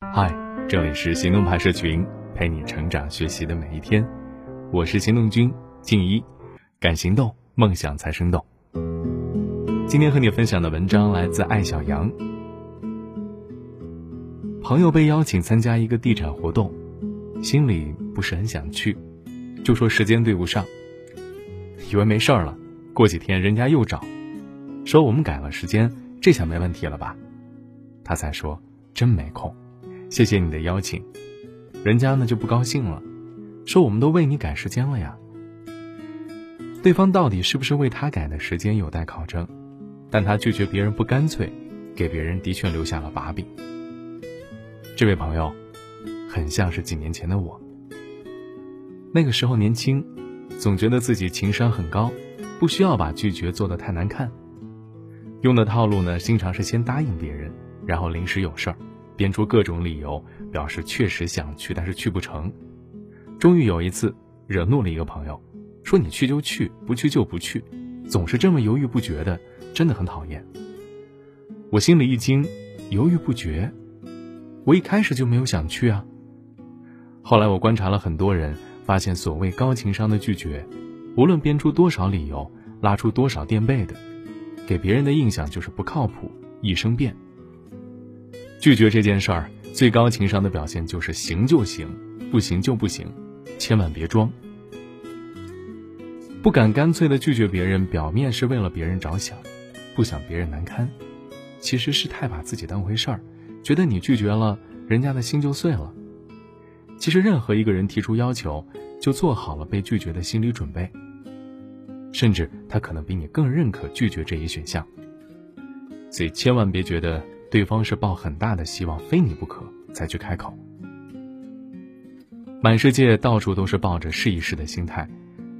嗨，这里是行动派社群，陪你成长学习的每一天。我是行动君静一，敢行动，梦想才生动。今天和你分享的文章来自艾小杨。朋友被邀请参加一个地产活动，心里不是很想去，就说时间对不上。以为没事儿了，过几天人家又找，说我们改了时间，这下没问题了吧？他才说真没空。谢谢你的邀请，人家呢就不高兴了，说我们都为你改时间了呀。对方到底是不是为他改的时间有待考证，但他拒绝别人不干脆，给别人的确留下了把柄。这位朋友，很像是几年前的我。那个时候年轻，总觉得自己情商很高，不需要把拒绝做得太难看。用的套路呢，经常是先答应别人，然后临时有事儿。编出各种理由，表示确实想去，但是去不成。终于有一次，惹怒了一个朋友，说：“你去就去，不去就不去，总是这么犹豫不决的，真的很讨厌。”我心里一惊，犹豫不决，我一开始就没有想去啊。后来我观察了很多人，发现所谓高情商的拒绝，无论编出多少理由，拉出多少垫背的，给别人的印象就是不靠谱，易生变。拒绝这件事儿，最高情商的表现就是行就行，不行就不行，千万别装。不敢干脆的拒绝别人，表面是为了别人着想，不想别人难堪，其实是太把自己当回事儿，觉得你拒绝了，人家的心就碎了。其实任何一个人提出要求，就做好了被拒绝的心理准备，甚至他可能比你更认可拒绝这一选项。所以千万别觉得。对方是抱很大的希望，非你不可才去开口。满世界到处都是抱着试一试的心态，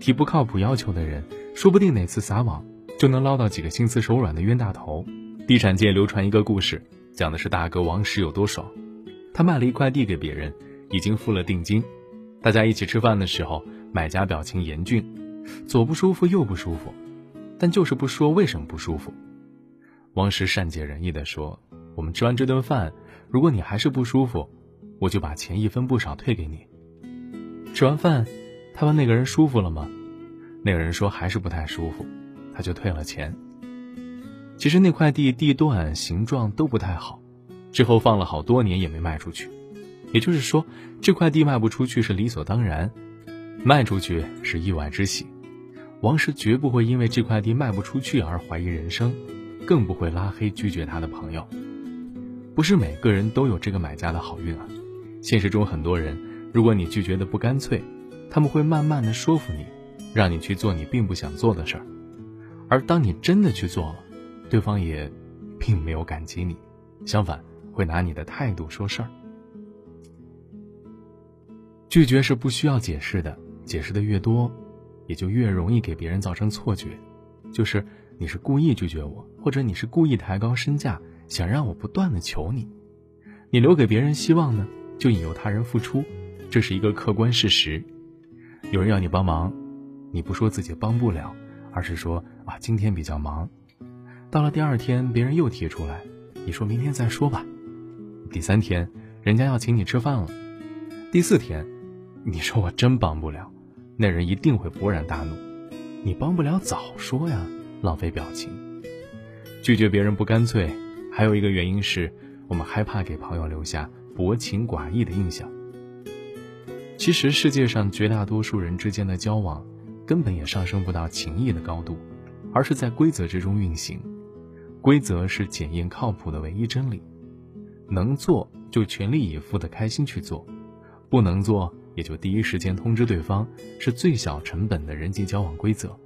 提不靠谱要求的人，说不定哪次撒网就能捞到几个心慈手软的冤大头。地产界流传一个故事，讲的是大哥王石有多爽。他卖了一块地给别人，已经付了定金。大家一起吃饭的时候，买家表情严峻，左不舒服右不舒服，但就是不说为什么不舒服。王石善解人意地说。我们吃完这顿饭，如果你还是不舒服，我就把钱一分不少退给你。吃完饭，他问那个人舒服了吗？那个人说还是不太舒服，他就退了钱。其实那块地地段、形状都不太好，之后放了好多年也没卖出去。也就是说，这块地卖不出去是理所当然，卖出去是意外之喜。王石绝不会因为这块地卖不出去而怀疑人生，更不会拉黑拒绝他的朋友。不是每个人都有这个买家的好运啊！现实中很多人，如果你拒绝的不干脆，他们会慢慢的说服你，让你去做你并不想做的事儿。而当你真的去做了，对方也并没有感激你，相反会拿你的态度说事儿。拒绝是不需要解释的，解释的越多，也就越容易给别人造成错觉，就是你是故意拒绝我，或者你是故意抬高身价。想让我不断的求你，你留给别人希望呢，就引诱他人付出，这是一个客观事实。有人要你帮忙，你不说自己帮不了，而是说啊今天比较忙。到了第二天，别人又提出来，你说明天再说吧。第三天，人家要请你吃饭了。第四天，你说我真帮不了，那人一定会勃然大怒。你帮不了早说呀，浪费表情，拒绝别人不干脆。还有一个原因是，我们害怕给朋友留下薄情寡义的印象。其实世界上绝大多数人之间的交往，根本也上升不到情谊的高度，而是在规则之中运行。规则是检验靠谱的唯一真理。能做就全力以赴的开心去做，不能做也就第一时间通知对方，是最小成本的人际交往规则。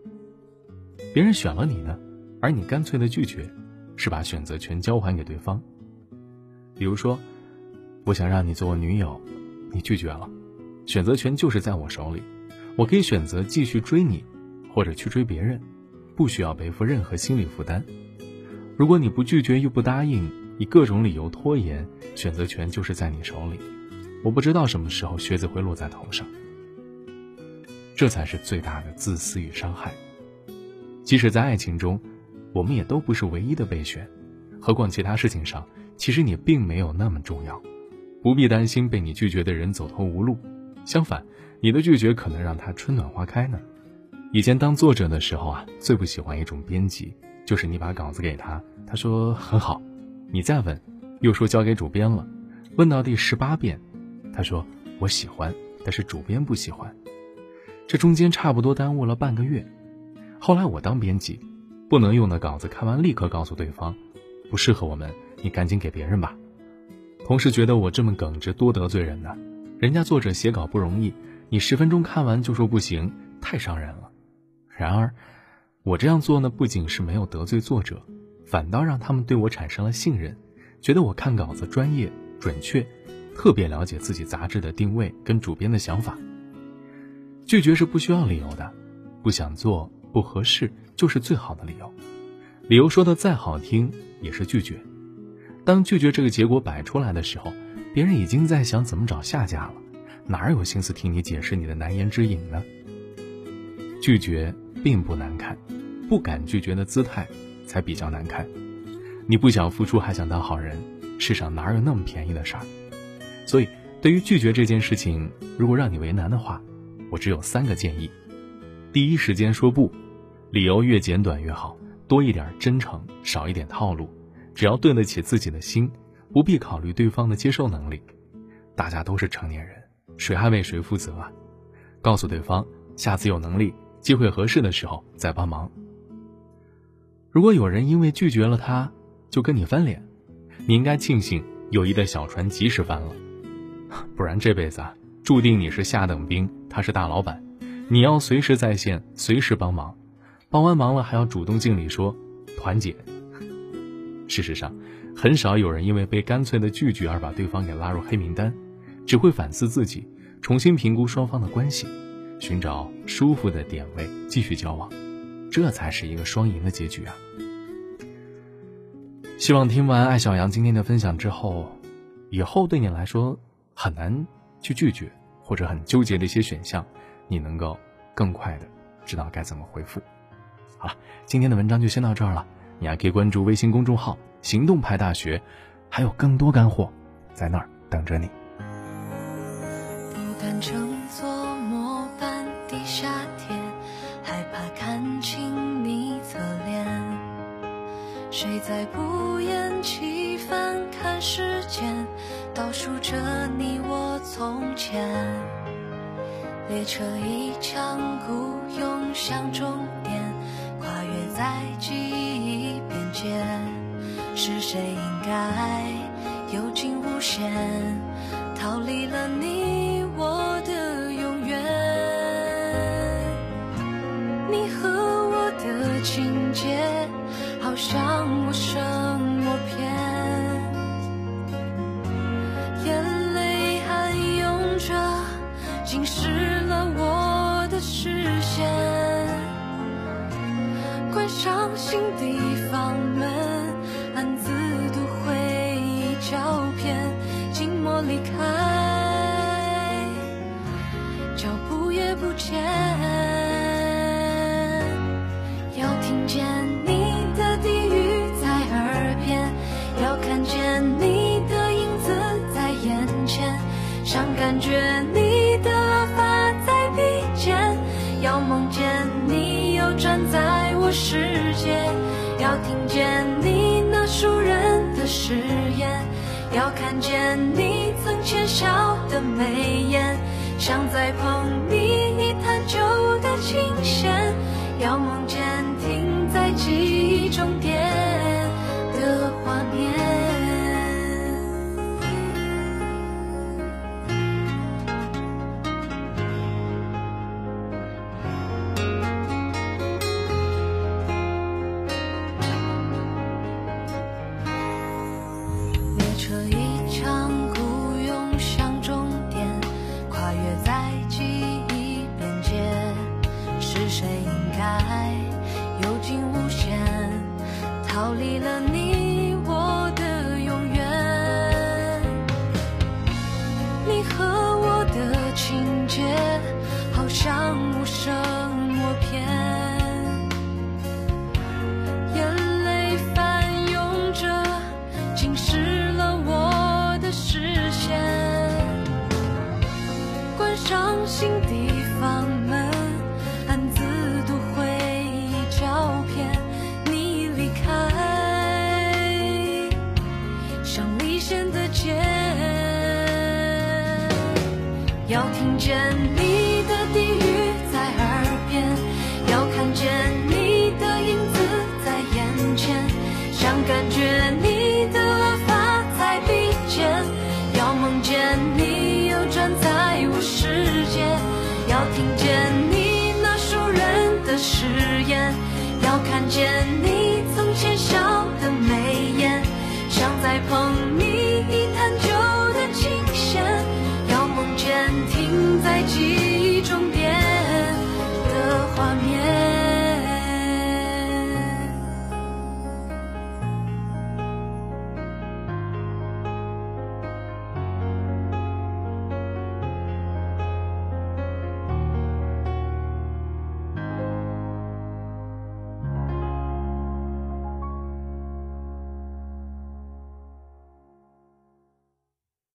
别人选了你呢，而你干脆的拒绝。是把选择权交还给对方。比如说，我想让你做我女友，你拒绝了，选择权就是在我手里，我可以选择继续追你，或者去追别人，不需要背负任何心理负担。如果你不拒绝又不答应，以各种理由拖延，选择权就是在你手里，我不知道什么时候靴子会落在头上。这才是最大的自私与伤害。即使在爱情中。我们也都不是唯一的备选，何况其他事情上，其实你并没有那么重要。不必担心被你拒绝的人走投无路，相反，你的拒绝可能让他春暖花开呢。以前当作者的时候啊，最不喜欢一种编辑，就是你把稿子给他，他说很好，你再问，又说交给主编了，问到第十八遍，他说我喜欢，但是主编不喜欢，这中间差不多耽误了半个月。后来我当编辑，不能用的稿子看完立刻告诉对方，不适合我们，你赶紧给别人吧。同事觉得我这么耿直，多得罪人呢。人家作者写稿不容易，你十分钟看完就说不行，太伤人了。然而，我这样做呢，不仅是没有得罪作者，反倒让他们对我产生了信任，觉得我看稿子专业、准确，特别了解自己杂志的定位跟主编的想法。拒绝是不需要理由的，不想做、不合适就是最好的理由。理由说的再好听，也是拒绝。当拒绝这个结果摆出来的时候，别人已经在想怎么找下家了，哪有心思听你解释你的难言之隐呢？拒绝并不难看，不敢拒绝的姿态才比较难看。你不想付出还想当好人，世上哪有那么便宜的事儿？所以，对于拒绝这件事情，如果让你为难的话，我只有三个建议：第一时间说不，理由越简短越好，多一点真诚，少一点套路。只要对得起自己的心，不必考虑对方的接受能力。大家都是成年人，谁还为谁负责啊？告诉对方，下次有能力、机会合适的时候再帮忙。如果有人因为拒绝了他，就跟你翻脸，你应该庆幸友谊的小船及时翻了，不然这辈子，注定你是下等兵，他是大老板，你要随时在线，随时帮忙，帮完忙了还要主动敬礼说团结。事实上，很少有人因为被干脆的拒绝而把对方给拉入黑名单，只会反思自己，重新评估双方的关系，寻找舒服的点位继续交往，这才是一个双赢的结局啊！希望听完艾小阳今天的分享之后，以后对你来说很难去拒绝或者很纠结的一些选项，你能够更快的知道该怎么回复。好了，今天的文章就先到这儿了。你还可以关注微信公众号“行动派大学”，还有更多干货在那儿等着你。不敢乘坐末班的夏天，害怕看清你侧脸。谁在不厌其烦看时间，倒数着你我从前？列车一腔孤勇向终点，跨越在记忆边界，是谁应该有惊无险，逃离了你我的永远？你和我的情节，好像陌生站在我。世界要听见你那熟人的誓言，要看见你曾浅笑的眉眼，想再碰你一坛酒的琴弦，要梦见停在记忆终点逃离了你。要听见你的低语